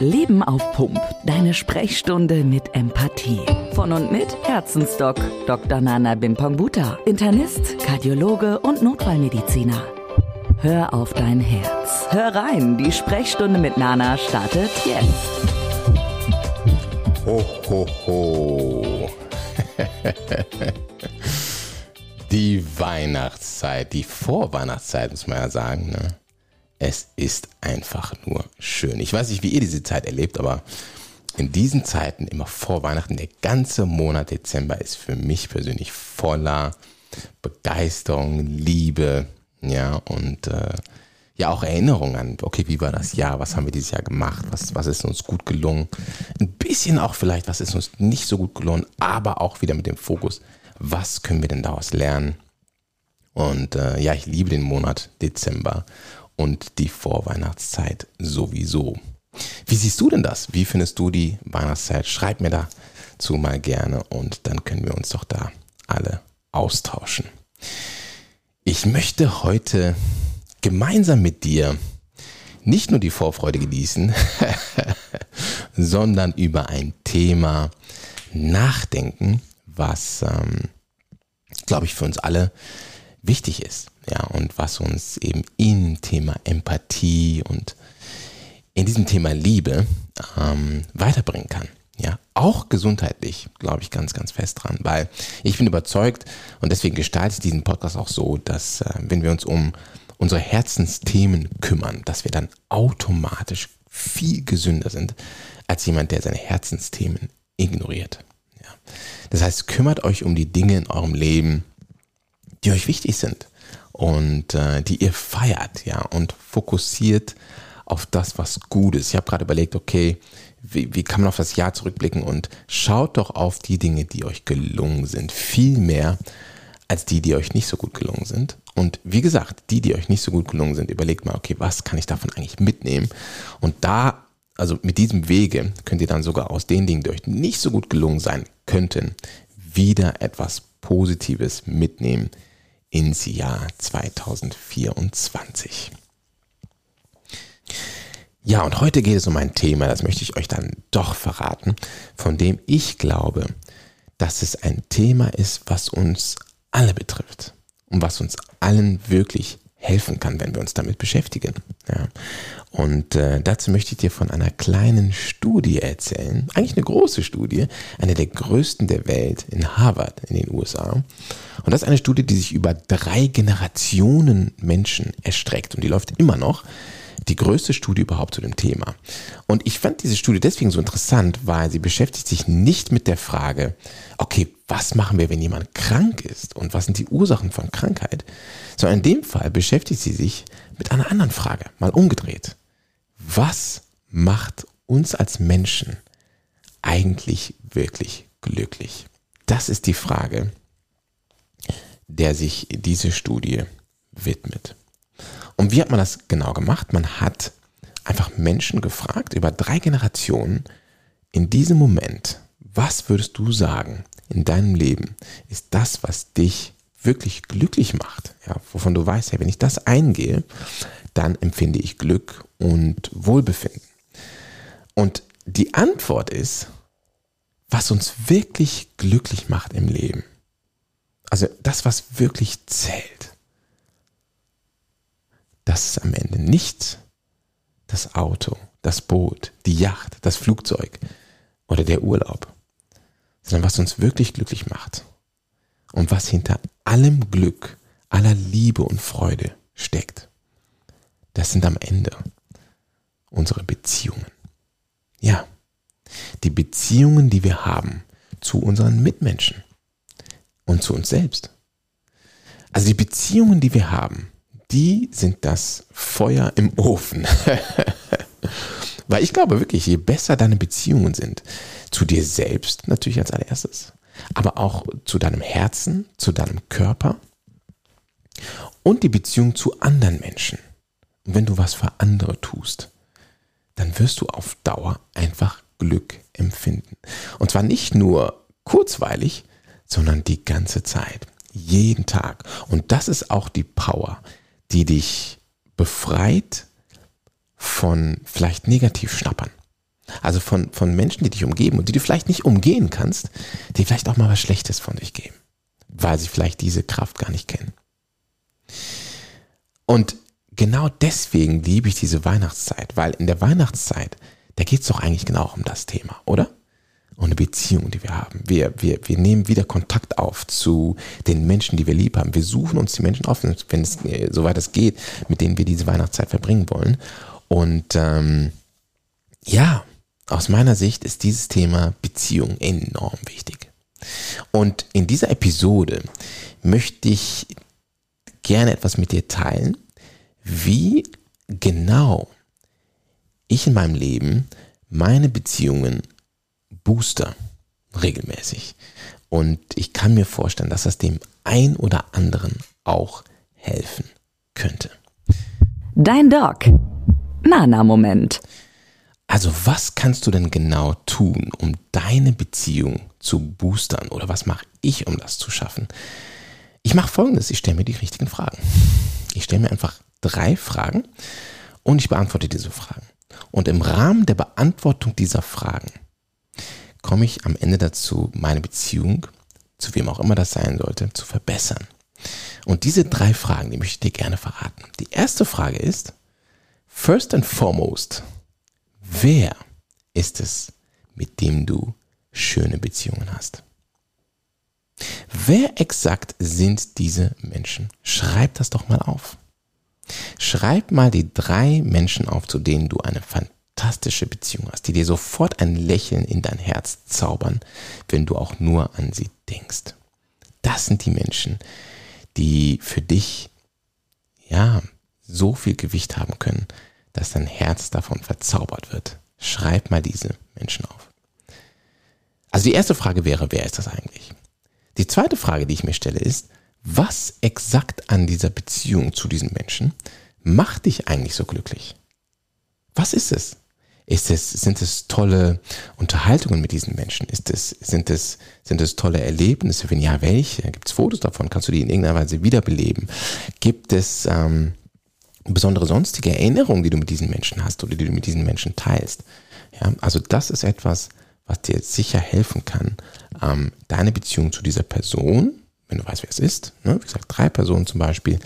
Leben auf Pump. Deine Sprechstunde mit Empathie. Von und mit Herzensdoc Dr. Nana Bimpongbuta. Internist, Kardiologe und Notfallmediziner. Hör auf dein Herz. Hör rein, die Sprechstunde mit Nana startet jetzt. Ho, ho, ho. die Weihnachtszeit, die Vorweihnachtszeit, muss man ja sagen. Ne? Es ist einfach nur schön. Ich weiß nicht, wie ihr diese Zeit erlebt, aber in diesen Zeiten, immer vor Weihnachten, der ganze Monat Dezember ist für mich persönlich voller Begeisterung, Liebe, ja, und äh, ja auch Erinnerung an, okay, wie war das Jahr, was haben wir dieses Jahr gemacht, was, was ist uns gut gelungen, ein bisschen auch vielleicht, was ist uns nicht so gut gelungen, aber auch wieder mit dem Fokus, was können wir denn daraus lernen? Und äh, ja, ich liebe den Monat Dezember und die Vorweihnachtszeit sowieso. Wie siehst du denn das? Wie findest du die Weihnachtszeit? Schreib mir dazu mal gerne und dann können wir uns doch da alle austauschen. Ich möchte heute gemeinsam mit dir nicht nur die Vorfreude genießen, sondern über ein Thema nachdenken, was, ähm, glaube ich, für uns alle wichtig ist ja, und was uns eben im Thema Empathie und in diesem Thema Liebe ähm, weiterbringen kann. Ja, auch gesundheitlich, glaube ich, ganz, ganz fest dran, weil ich bin überzeugt und deswegen gestalte ich diesen Podcast auch so, dass äh, wenn wir uns um unsere Herzensthemen kümmern, dass wir dann automatisch viel gesünder sind als jemand, der seine Herzensthemen ignoriert. Ja. Das heißt, kümmert euch um die Dinge in eurem Leben, die euch wichtig sind und äh, die ihr feiert, ja, und fokussiert auf das, was gut ist. Ich habe gerade überlegt, okay, wie, wie kann man auf das Jahr zurückblicken und schaut doch auf die Dinge, die euch gelungen sind, viel mehr als die, die euch nicht so gut gelungen sind. Und wie gesagt, die, die euch nicht so gut gelungen sind, überlegt mal, okay, was kann ich davon eigentlich mitnehmen? Und da, also mit diesem Wege, könnt ihr dann sogar aus den Dingen, die euch nicht so gut gelungen sein könnten, wieder etwas Positives mitnehmen ins Jahr 2024. Ja, und heute geht es um ein Thema, das möchte ich euch dann doch verraten, von dem ich glaube, dass es ein Thema ist, was uns alle betrifft und was uns allen wirklich helfen kann, wenn wir uns damit beschäftigen. Ja. Und äh, dazu möchte ich dir von einer kleinen Studie erzählen, eigentlich eine große Studie, eine der größten der Welt in Harvard in den USA. Und das ist eine Studie, die sich über drei Generationen Menschen erstreckt und die läuft immer noch. Die größte Studie überhaupt zu dem Thema. Und ich fand diese Studie deswegen so interessant, weil sie beschäftigt sich nicht mit der Frage, okay, was machen wir, wenn jemand krank ist und was sind die Ursachen von Krankheit, sondern in dem Fall beschäftigt sie sich mit einer anderen Frage, mal umgedreht was macht uns als Menschen eigentlich wirklich glücklich? Das ist die Frage, der sich diese Studie widmet. Und wie hat man das genau gemacht? Man hat einfach Menschen gefragt über drei Generationen in diesem Moment, was würdest du sagen in deinem Leben ist das, was dich wirklich glücklich macht, ja, wovon du weißt, hey, wenn ich das eingehe, dann empfinde ich Glück und Wohlbefinden. Und die Antwort ist, was uns wirklich glücklich macht im Leben. Also das, was wirklich zählt. Das ist am Ende nicht das Auto, das Boot, die Yacht, das Flugzeug oder der Urlaub, sondern was uns wirklich glücklich macht und was hinter allem Glück, aller Liebe und Freude steckt das sind am Ende unsere Beziehungen. Ja, die Beziehungen, die wir haben zu unseren Mitmenschen und zu uns selbst. Also die Beziehungen, die wir haben, die sind das Feuer im Ofen. Weil ich glaube wirklich, je besser deine Beziehungen sind, zu dir selbst natürlich als allererstes, aber auch zu deinem Herzen, zu deinem Körper und die Beziehung zu anderen Menschen, und wenn du was für andere tust, dann wirst du auf Dauer einfach Glück empfinden. Und zwar nicht nur kurzweilig, sondern die ganze Zeit, jeden Tag. Und das ist auch die Power, die dich befreit von vielleicht Negativschnappern. Also von, von Menschen, die dich umgeben und die du vielleicht nicht umgehen kannst, die vielleicht auch mal was Schlechtes von dich geben, weil sie vielleicht diese Kraft gar nicht kennen. Und genau deswegen liebe ich diese Weihnachtszeit, weil in der Weihnachtszeit, da geht es doch eigentlich genau um das Thema, oder? Und eine Beziehung, die wir haben. Wir, wir, wir nehmen wieder Kontakt auf zu den Menschen, die wir lieb haben. Wir suchen uns die Menschen auf, wenn es äh, soweit es geht, mit denen wir diese Weihnachtszeit verbringen wollen. Und ähm, ja, aus meiner Sicht ist dieses Thema Beziehung enorm wichtig. Und in dieser Episode möchte ich gerne etwas mit dir teilen, wie genau ich in meinem Leben meine Beziehungen booster regelmäßig. Und ich kann mir vorstellen, dass das dem ein oder anderen auch helfen könnte. Dein Doc. Nana-Moment. Also was kannst du denn genau tun, um deine Beziehung zu boostern? Oder was mache ich, um das zu schaffen? Ich mache folgendes, ich stelle mir die richtigen Fragen. Ich stelle mir einfach drei Fragen und ich beantworte diese Fragen. Und im Rahmen der Beantwortung dieser Fragen komme ich am Ende dazu, meine Beziehung, zu wem auch immer das sein sollte, zu verbessern. Und diese drei Fragen, die möchte ich dir gerne verraten. Die erste Frage ist, first and foremost, Wer ist es, mit dem du schöne Beziehungen hast? Wer exakt sind diese Menschen? Schreib das doch mal auf. Schreib mal die drei Menschen auf, zu denen du eine fantastische Beziehung hast, die dir sofort ein Lächeln in dein Herz zaubern, wenn du auch nur an sie denkst. Das sind die Menschen, die für dich, ja, so viel Gewicht haben können, dass dein Herz davon verzaubert wird. Schreib mal diese Menschen auf. Also die erste Frage wäre, wer ist das eigentlich? Die zweite Frage, die ich mir stelle, ist, was exakt an dieser Beziehung zu diesen Menschen macht dich eigentlich so glücklich? Was ist es? Ist es, sind es tolle Unterhaltungen mit diesen Menschen? Ist es, sind, es, sind es tolle Erlebnisse? Wenn ja, welche? Gibt es Fotos davon? Kannst du die in irgendeiner Weise wiederbeleben? Gibt es ähm, besondere sonstige Erinnerungen, die du mit diesen Menschen hast oder die du mit diesen Menschen teilst. Ja, also das ist etwas, was dir sicher helfen kann, ähm, deine Beziehung zu dieser Person, wenn du weißt, wer es ist, ne, wie gesagt, drei Personen zum Beispiel,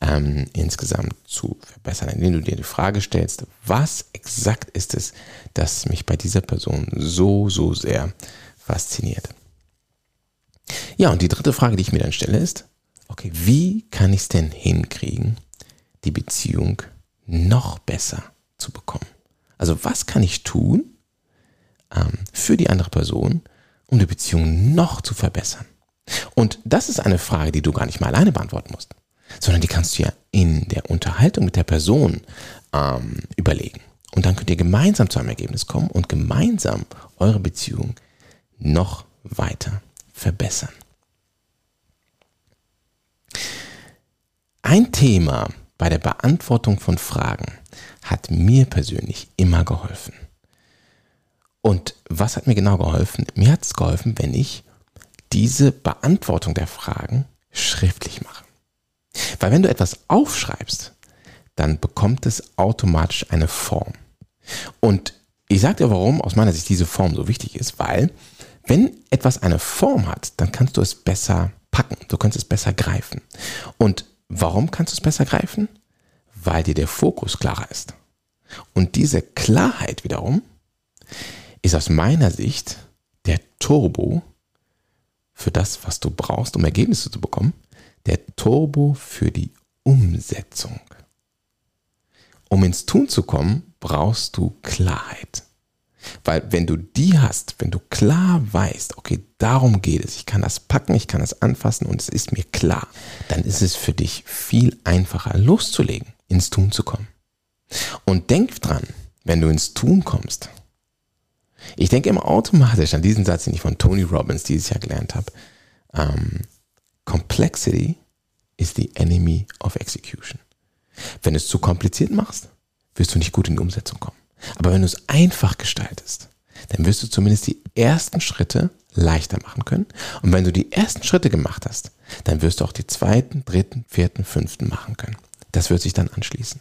ähm, insgesamt zu verbessern, indem du dir die Frage stellst, was exakt ist es, das mich bei dieser Person so, so sehr fasziniert. Ja, und die dritte Frage, die ich mir dann stelle, ist, okay, wie kann ich es denn hinkriegen, die Beziehung noch besser zu bekommen. Also was kann ich tun ähm, für die andere Person, um die Beziehung noch zu verbessern? Und das ist eine Frage, die du gar nicht mal alleine beantworten musst, sondern die kannst du ja in der Unterhaltung mit der Person ähm, überlegen. Und dann könnt ihr gemeinsam zu einem Ergebnis kommen und gemeinsam eure Beziehung noch weiter verbessern. Ein Thema, bei der Beantwortung von Fragen hat mir persönlich immer geholfen. Und was hat mir genau geholfen? Mir hat es geholfen, wenn ich diese Beantwortung der Fragen schriftlich mache. Weil wenn du etwas aufschreibst, dann bekommt es automatisch eine Form. Und ich sage dir, warum aus meiner Sicht diese Form so wichtig ist, weil wenn etwas eine Form hat, dann kannst du es besser packen, du kannst es besser greifen. Und Warum kannst du es besser greifen? Weil dir der Fokus klarer ist. Und diese Klarheit wiederum ist aus meiner Sicht der Turbo für das, was du brauchst, um Ergebnisse zu bekommen, der Turbo für die Umsetzung. Um ins Tun zu kommen, brauchst du Klarheit. Weil wenn du die hast, wenn du klar weißt, okay, darum geht es, ich kann das packen, ich kann das anfassen und es ist mir klar, dann ist es für dich viel einfacher loszulegen, ins Tun zu kommen. Und denk dran, wenn du ins Tun kommst. Ich denke immer automatisch an diesen Satz, den ich von Tony Robbins dieses Jahr gelernt habe. Ähm, Complexity is the enemy of execution. Wenn du es zu kompliziert machst, wirst du nicht gut in die Umsetzung kommen. Aber wenn du es einfach gestaltest, dann wirst du zumindest die ersten Schritte leichter machen können. Und wenn du die ersten Schritte gemacht hast, dann wirst du auch die zweiten, dritten, vierten, fünften machen können. Das wird sich dann anschließen.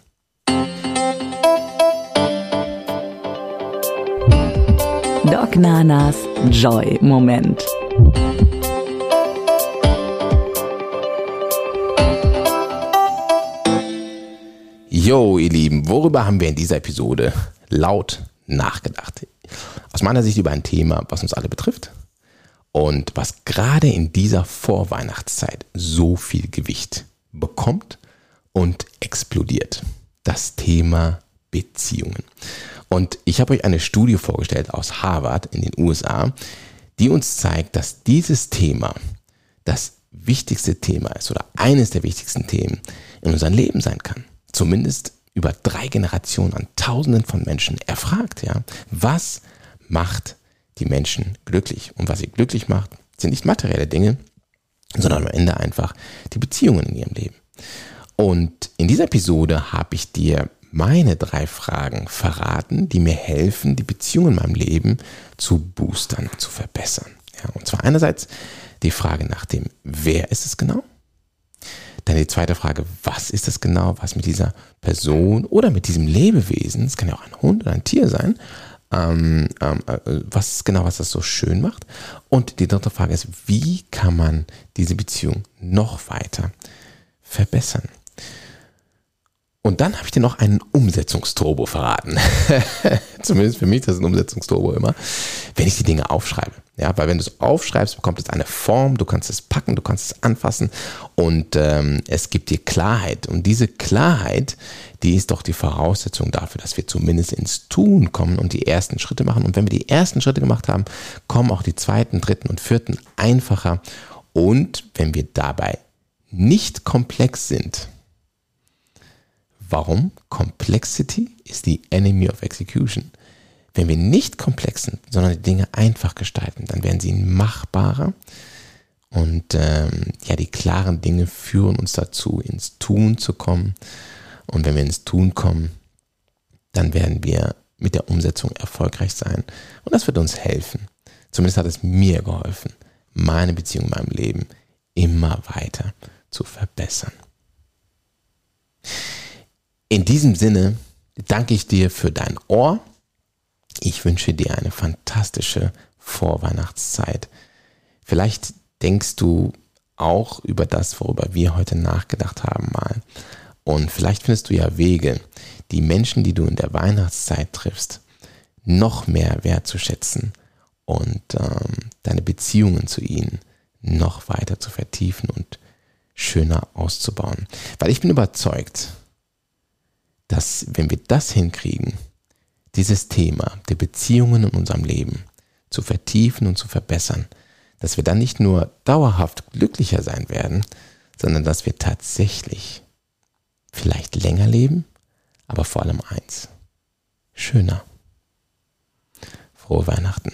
Doc Nanas Joy Moment. Yo, ihr Lieben, worüber haben wir in dieser Episode laut nachgedacht? Aus meiner Sicht über ein Thema, was uns alle betrifft und was gerade in dieser Vorweihnachtszeit so viel Gewicht bekommt und explodiert. Das Thema Beziehungen. Und ich habe euch eine Studie vorgestellt aus Harvard in den USA, die uns zeigt, dass dieses Thema das wichtigste Thema ist oder eines der wichtigsten Themen in unserem Leben sein kann. Zumindest über drei Generationen an Tausenden von Menschen erfragt, ja. Was macht die Menschen glücklich? Und was sie glücklich macht, sind nicht materielle Dinge, sondern am Ende einfach die Beziehungen in ihrem Leben. Und in dieser Episode habe ich dir meine drei Fragen verraten, die mir helfen, die Beziehungen in meinem Leben zu boostern, zu verbessern. Ja, und zwar einerseits die Frage nach dem, wer ist es genau? Dann die zweite Frage, was ist es genau, was mit dieser Person oder mit diesem Lebewesen, es kann ja auch ein Hund oder ein Tier sein, ähm, ähm, äh, was genau, was das so schön macht? Und die dritte Frage ist, wie kann man diese Beziehung noch weiter verbessern? Und dann habe ich dir noch einen Umsetzungsturbo verraten. Zumindest für mich ist das ein Umsetzungsturbo immer, wenn ich die Dinge aufschreibe. Ja, weil wenn du es aufschreibst, bekommt es eine Form, du kannst es packen, du kannst es anfassen und ähm, es gibt dir Klarheit. Und diese Klarheit, die ist doch die Voraussetzung dafür, dass wir zumindest ins Tun kommen und die ersten Schritte machen. Und wenn wir die ersten Schritte gemacht haben, kommen auch die zweiten, dritten und vierten einfacher. Und wenn wir dabei nicht komplex sind, Warum? Complexity is the enemy of execution. Wenn wir nicht komplex sind, sondern die Dinge einfach gestalten, dann werden sie machbarer und ähm, ja, die klaren Dinge führen uns dazu, ins Tun zu kommen. Und wenn wir ins Tun kommen, dann werden wir mit der Umsetzung erfolgreich sein. Und das wird uns helfen. Zumindest hat es mir geholfen, meine Beziehung in meinem Leben immer weiter zu verbessern. In diesem Sinne danke ich dir für dein Ohr. Ich wünsche dir eine fantastische Vorweihnachtszeit. Vielleicht denkst du auch über das, worüber wir heute nachgedacht haben, mal. Und vielleicht findest du ja Wege, die Menschen, die du in der Weihnachtszeit triffst, noch mehr wertzuschätzen und ähm, deine Beziehungen zu ihnen noch weiter zu vertiefen und schöner auszubauen. Weil ich bin überzeugt, dass wenn wir das hinkriegen, dieses Thema der Beziehungen in unserem Leben zu vertiefen und zu verbessern, dass wir dann nicht nur dauerhaft glücklicher sein werden, sondern dass wir tatsächlich vielleicht länger leben, aber vor allem eins, schöner. Frohe Weihnachten.